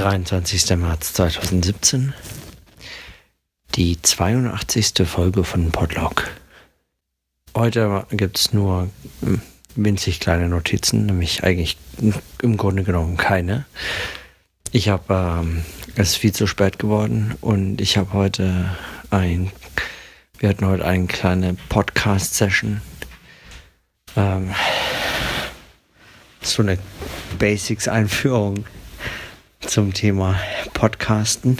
23. März 2017, die 82. Folge von Podlog. Heute gibt es nur hm, winzig kleine Notizen, nämlich eigentlich im Grunde genommen keine. Ich habe, ähm, es ist viel zu spät geworden und ich habe heute ein, wir hatten heute eine kleine Podcast-Session. Ähm, so eine Basics-Einführung zum Thema Podcasten,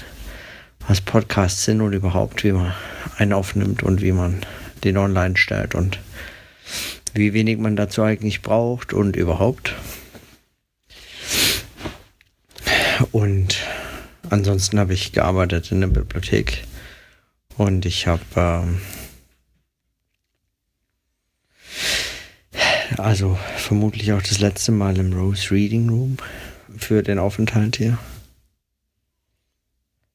was Podcasts sind und überhaupt, wie man einen aufnimmt und wie man den online stellt und wie wenig man dazu eigentlich braucht und überhaupt. Und ansonsten habe ich gearbeitet in der Bibliothek und ich habe ähm, also vermutlich auch das letzte Mal im Rose Reading Room für den Aufenthalt hier.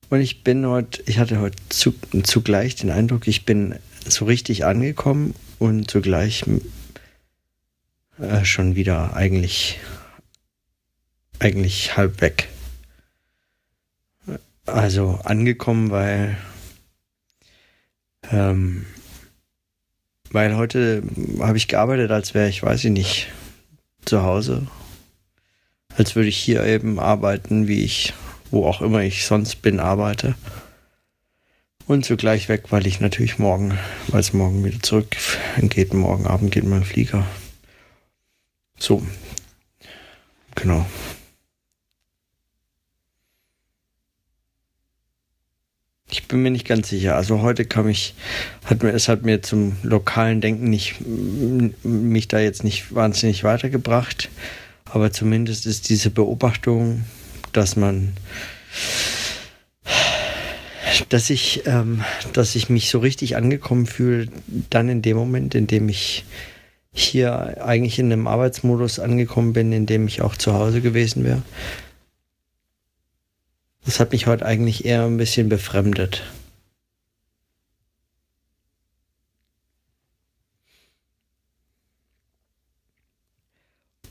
Und ich bin heute, ich hatte heute zu, zugleich den Eindruck, ich bin so richtig angekommen und zugleich äh, schon wieder eigentlich, eigentlich halb weg. Also angekommen, weil, ähm, weil heute habe ich gearbeitet, als wäre ich, weiß ich nicht, zu Hause als würde ich hier eben arbeiten, wie ich, wo auch immer ich sonst bin, arbeite. Und zugleich weg, weil ich natürlich morgen, weil es morgen wieder zurück geht, morgen Abend geht mein Flieger. So. Genau. Ich bin mir nicht ganz sicher. Also heute kam ich, hat mir, es hat mir zum lokalen Denken nicht, mich da jetzt nicht wahnsinnig weitergebracht. Aber zumindest ist diese Beobachtung, dass man, dass ich, ähm, dass ich mich so richtig angekommen fühle, dann in dem Moment, in dem ich hier eigentlich in einem Arbeitsmodus angekommen bin, in dem ich auch zu Hause gewesen wäre. Das hat mich heute eigentlich eher ein bisschen befremdet.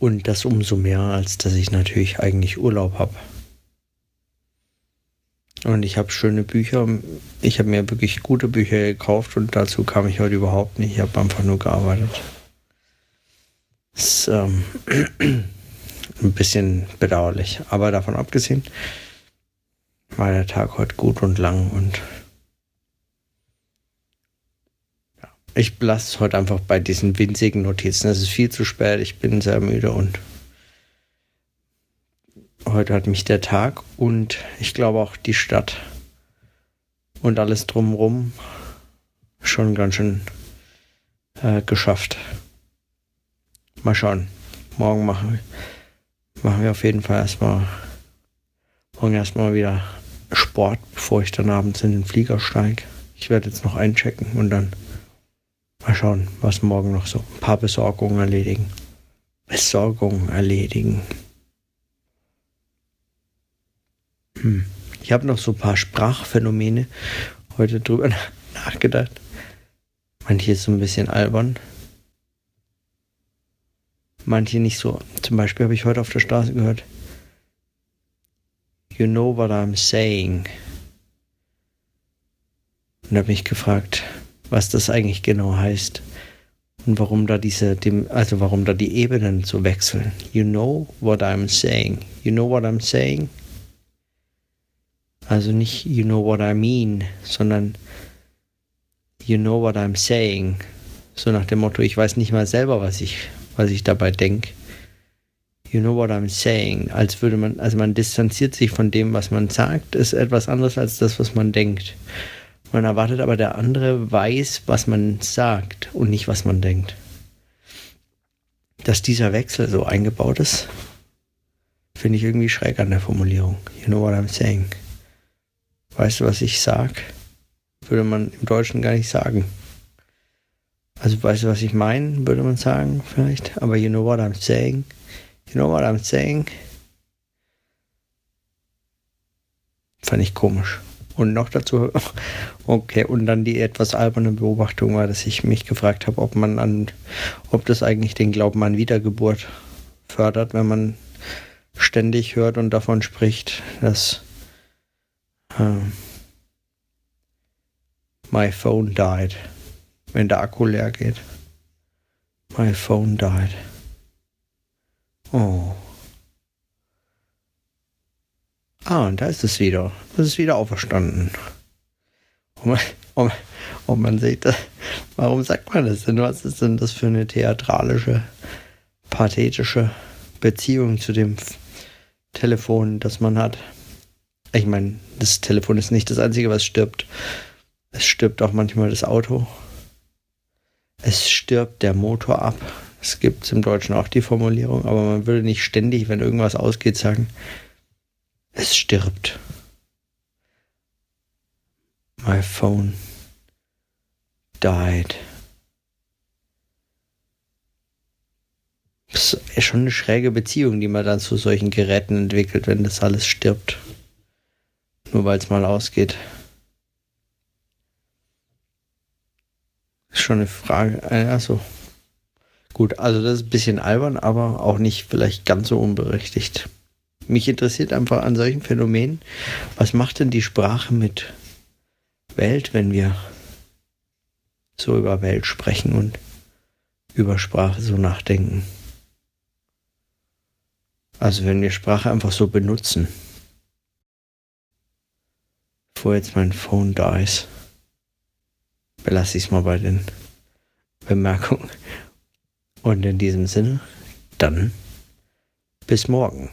Und das umso mehr, als dass ich natürlich eigentlich Urlaub habe. Und ich habe schöne Bücher. Ich habe mir wirklich gute Bücher gekauft und dazu kam ich heute überhaupt nicht. Ich habe einfach nur gearbeitet. Das ist ähm, ein bisschen bedauerlich. Aber davon abgesehen war der Tag heute gut und lang und ich lasse heute einfach bei diesen winzigen Notizen. Es ist viel zu spät, ich bin sehr müde und heute hat mich der Tag und ich glaube auch die Stadt und alles drumherum schon ganz schön äh, geschafft. Mal schauen. Morgen machen, machen wir auf jeden Fall erstmal morgen erstmal wieder Sport, bevor ich dann abends in den Flieger steige. Ich werde jetzt noch einchecken und dann Mal schauen, was morgen noch so. Ein paar Besorgungen erledigen. Besorgungen erledigen. Hm. Ich habe noch so ein paar Sprachphänomene heute drüber nachgedacht. Manche ist so ein bisschen albern. Manche nicht so. Zum Beispiel habe ich heute auf der Straße gehört. You know what I'm saying. Und habe mich gefragt, was das eigentlich genau heißt und warum da diese, also warum da die Ebenen so wechseln. You know what I'm saying. You know what I'm saying? Also nicht you know what I mean, sondern you know what I'm saying. So nach dem Motto, ich weiß nicht mal selber, was ich, was ich dabei denke. You know what I'm saying. Als würde man, also man distanziert sich von dem, was man sagt, ist etwas anderes als das, was man denkt. Man erwartet aber, der andere weiß, was man sagt und nicht, was man denkt. Dass dieser Wechsel so eingebaut ist, finde ich irgendwie schräg an der Formulierung. You know what I'm saying. Weißt du, was ich sag? Würde man im Deutschen gar nicht sagen. Also weißt du, was ich meine, würde man sagen vielleicht. Aber you know what I'm saying. You know what I'm saying. Fand ich komisch. Und noch dazu, okay, und dann die etwas alberne Beobachtung war, dass ich mich gefragt habe, ob man an, ob das eigentlich den Glauben an Wiedergeburt fördert, wenn man ständig hört und davon spricht, dass äh, My phone died, wenn der Akku leer geht. My phone died. Oh. Ah, und da ist es wieder. Das ist wieder auferstanden. Und man, und, und man sieht, warum sagt man das denn? Was ist denn das für eine theatralische, pathetische Beziehung zu dem Telefon, das man hat? Ich meine, das Telefon ist nicht das Einzige, was stirbt. Es stirbt auch manchmal das Auto. Es stirbt der Motor ab. Es gibt im Deutschen auch die Formulierung, aber man würde nicht ständig, wenn irgendwas ausgeht, sagen, es stirbt. My phone died. Das ist schon eine schräge Beziehung, die man dann zu solchen Geräten entwickelt, wenn das alles stirbt. Nur weil es mal ausgeht. Ist schon eine Frage. Also gut, also das ist ein bisschen albern, aber auch nicht vielleicht ganz so unberechtigt. Mich interessiert einfach an solchen Phänomenen, was macht denn die Sprache mit Welt, wenn wir so über Welt sprechen und über Sprache so nachdenken. Also wenn wir Sprache einfach so benutzen. Bevor jetzt mein Phone da ist belasse ich es mal bei den Bemerkungen. Und in diesem Sinne, dann bis morgen.